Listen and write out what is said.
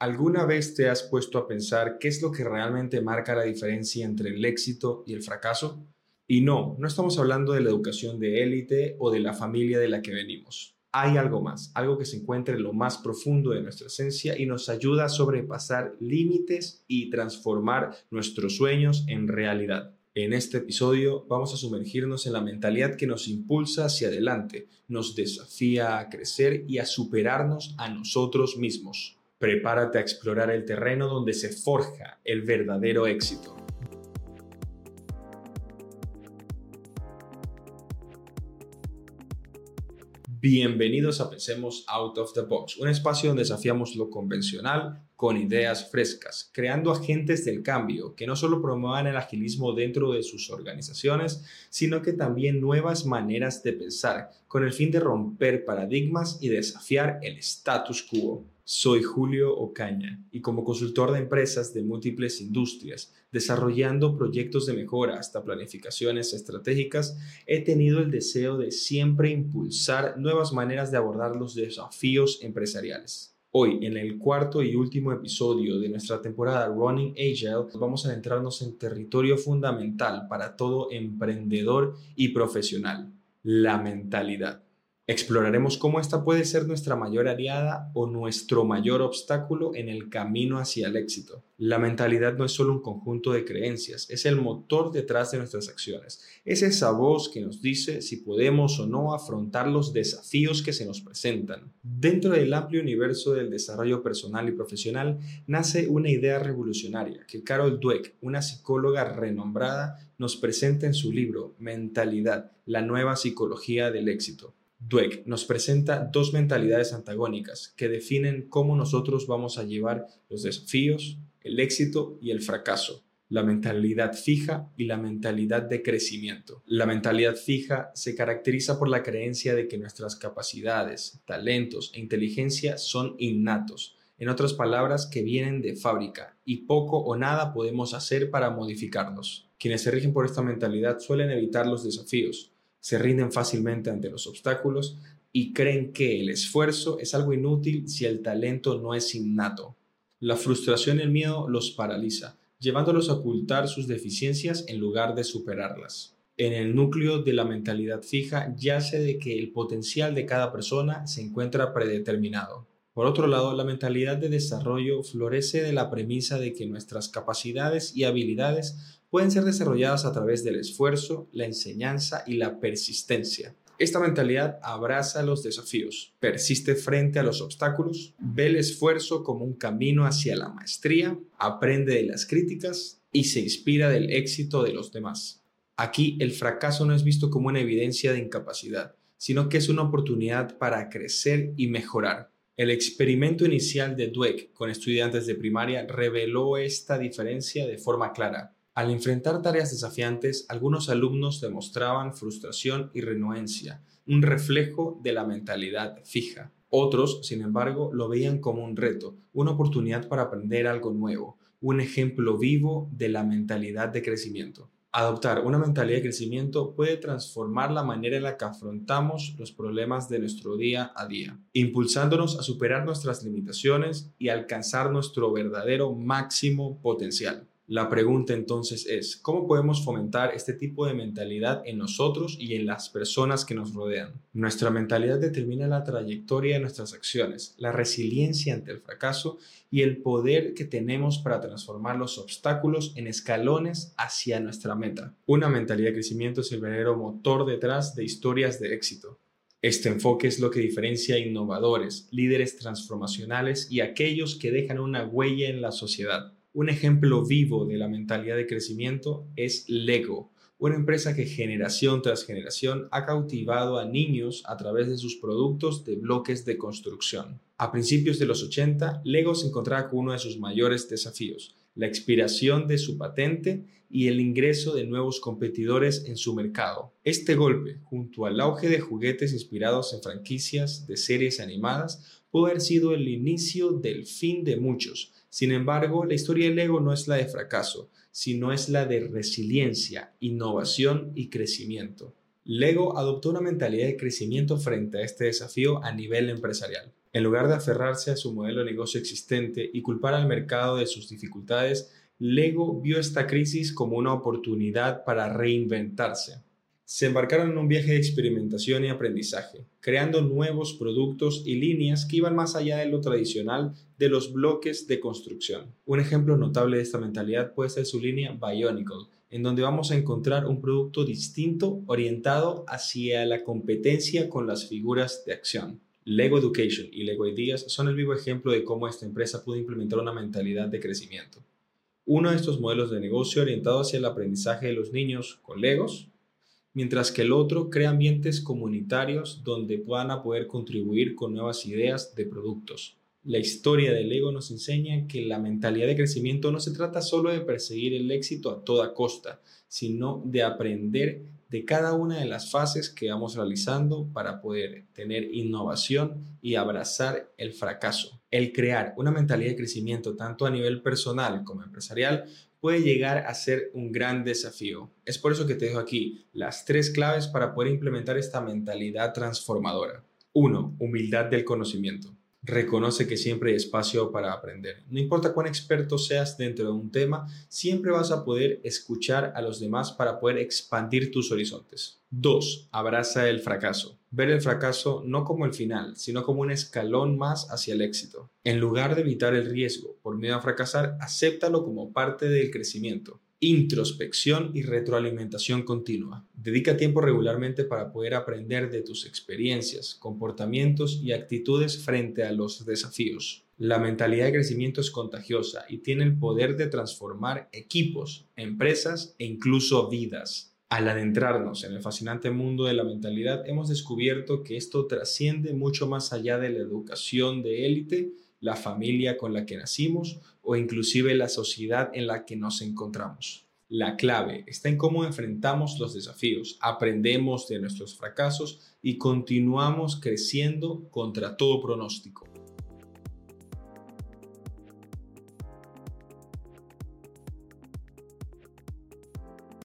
¿Alguna vez te has puesto a pensar qué es lo que realmente marca la diferencia entre el éxito y el fracaso? Y no, no estamos hablando de la educación de élite o de la familia de la que venimos. Hay algo más, algo que se encuentra en lo más profundo de nuestra esencia y nos ayuda a sobrepasar límites y transformar nuestros sueños en realidad. En este episodio vamos a sumergirnos en la mentalidad que nos impulsa hacia adelante, nos desafía a crecer y a superarnos a nosotros mismos. Prepárate a explorar el terreno donde se forja el verdadero éxito. Bienvenidos a Pensemos Out of the Box, un espacio donde desafiamos lo convencional con ideas frescas, creando agentes del cambio que no solo promuevan el agilismo dentro de sus organizaciones, sino que también nuevas maneras de pensar, con el fin de romper paradigmas y desafiar el status quo. Soy Julio Ocaña y como consultor de empresas de múltiples industrias, desarrollando proyectos de mejora hasta planificaciones estratégicas, he tenido el deseo de siempre impulsar nuevas maneras de abordar los desafíos empresariales. Hoy, en el cuarto y último episodio de nuestra temporada Running Agile, vamos a adentrarnos en territorio fundamental para todo emprendedor y profesional, la mentalidad. Exploraremos cómo esta puede ser nuestra mayor aliada o nuestro mayor obstáculo en el camino hacia el éxito. La mentalidad no es solo un conjunto de creencias, es el motor detrás de nuestras acciones. Es esa voz que nos dice si podemos o no afrontar los desafíos que se nos presentan. Dentro del amplio universo del desarrollo personal y profesional nace una idea revolucionaria que Carol Dweck, una psicóloga renombrada, nos presenta en su libro Mentalidad, la nueva psicología del éxito. Dweck nos presenta dos mentalidades antagónicas que definen cómo nosotros vamos a llevar los desafíos, el éxito y el fracaso. La mentalidad fija y la mentalidad de crecimiento. La mentalidad fija se caracteriza por la creencia de que nuestras capacidades, talentos e inteligencia son innatos, en otras palabras, que vienen de fábrica y poco o nada podemos hacer para modificarlos. Quienes se rigen por esta mentalidad suelen evitar los desafíos, se rinden fácilmente ante los obstáculos y creen que el esfuerzo es algo inútil si el talento no es innato. La frustración y el miedo los paraliza, llevándolos a ocultar sus deficiencias en lugar de superarlas. En el núcleo de la mentalidad fija yace de que el potencial de cada persona se encuentra predeterminado. Por otro lado, la mentalidad de desarrollo florece de la premisa de que nuestras capacidades y habilidades pueden ser desarrolladas a través del esfuerzo, la enseñanza y la persistencia. Esta mentalidad abraza los desafíos, persiste frente a los obstáculos, ve el esfuerzo como un camino hacia la maestría, aprende de las críticas y se inspira del éxito de los demás. Aquí el fracaso no es visto como una evidencia de incapacidad, sino que es una oportunidad para crecer y mejorar. El experimento inicial de Dweck con estudiantes de primaria reveló esta diferencia de forma clara. Al enfrentar tareas desafiantes, algunos alumnos demostraban frustración y renuencia, un reflejo de la mentalidad fija. Otros, sin embargo, lo veían como un reto, una oportunidad para aprender algo nuevo, un ejemplo vivo de la mentalidad de crecimiento. Adoptar una mentalidad de crecimiento puede transformar la manera en la que afrontamos los problemas de nuestro día a día, impulsándonos a superar nuestras limitaciones y alcanzar nuestro verdadero máximo potencial. La pregunta entonces es, ¿cómo podemos fomentar este tipo de mentalidad en nosotros y en las personas que nos rodean? Nuestra mentalidad determina la trayectoria de nuestras acciones, la resiliencia ante el fracaso y el poder que tenemos para transformar los obstáculos en escalones hacia nuestra meta. Una mentalidad de crecimiento es el verdadero motor detrás de historias de éxito. Este enfoque es lo que diferencia a innovadores, líderes transformacionales y aquellos que dejan una huella en la sociedad. Un ejemplo vivo de la mentalidad de crecimiento es Lego, una empresa que generación tras generación ha cautivado a niños a través de sus productos de bloques de construcción. A principios de los 80, Lego se encontraba con uno de sus mayores desafíos, la expiración de su patente y el ingreso de nuevos competidores en su mercado. Este golpe, junto al auge de juguetes inspirados en franquicias de series animadas, pudo haber sido el inicio del fin de muchos, sin embargo, la historia del ego no es la de fracaso, sino es la de resiliencia, innovación y crecimiento. Lego adoptó una mentalidad de crecimiento frente a este desafío a nivel empresarial. En lugar de aferrarse a su modelo de negocio existente y culpar al mercado de sus dificultades, Lego vio esta crisis como una oportunidad para reinventarse. Se embarcaron en un viaje de experimentación y aprendizaje, creando nuevos productos y líneas que iban más allá de lo tradicional de los bloques de construcción. Un ejemplo notable de esta mentalidad puede ser su línea Bionicle, en donde vamos a encontrar un producto distinto orientado hacia la competencia con las figuras de acción. Lego Education y Lego Ideas son el vivo ejemplo de cómo esta empresa pudo implementar una mentalidad de crecimiento. Uno de estos modelos de negocio orientado hacia el aprendizaje de los niños con Legos, mientras que el otro crea ambientes comunitarios donde puedan poder contribuir con nuevas ideas de productos. La historia del ego nos enseña que la mentalidad de crecimiento no se trata solo de perseguir el éxito a toda costa, sino de aprender de cada una de las fases que vamos realizando para poder tener innovación y abrazar el fracaso. El crear una mentalidad de crecimiento tanto a nivel personal como empresarial puede llegar a ser un gran desafío. Es por eso que te dejo aquí las tres claves para poder implementar esta mentalidad transformadora. 1. Humildad del conocimiento. Reconoce que siempre hay espacio para aprender. No importa cuán experto seas dentro de un tema, siempre vas a poder escuchar a los demás para poder expandir tus horizontes. 2. Abraza el fracaso. Ver el fracaso no como el final, sino como un escalón más hacia el éxito. En lugar de evitar el riesgo por miedo a fracasar, acéptalo como parte del crecimiento introspección y retroalimentación continua. Dedica tiempo regularmente para poder aprender de tus experiencias, comportamientos y actitudes frente a los desafíos. La mentalidad de crecimiento es contagiosa y tiene el poder de transformar equipos, empresas e incluso vidas. Al adentrarnos en el fascinante mundo de la mentalidad, hemos descubierto que esto trasciende mucho más allá de la educación de élite la familia con la que nacimos o inclusive la sociedad en la que nos encontramos. La clave está en cómo enfrentamos los desafíos, aprendemos de nuestros fracasos y continuamos creciendo contra todo pronóstico.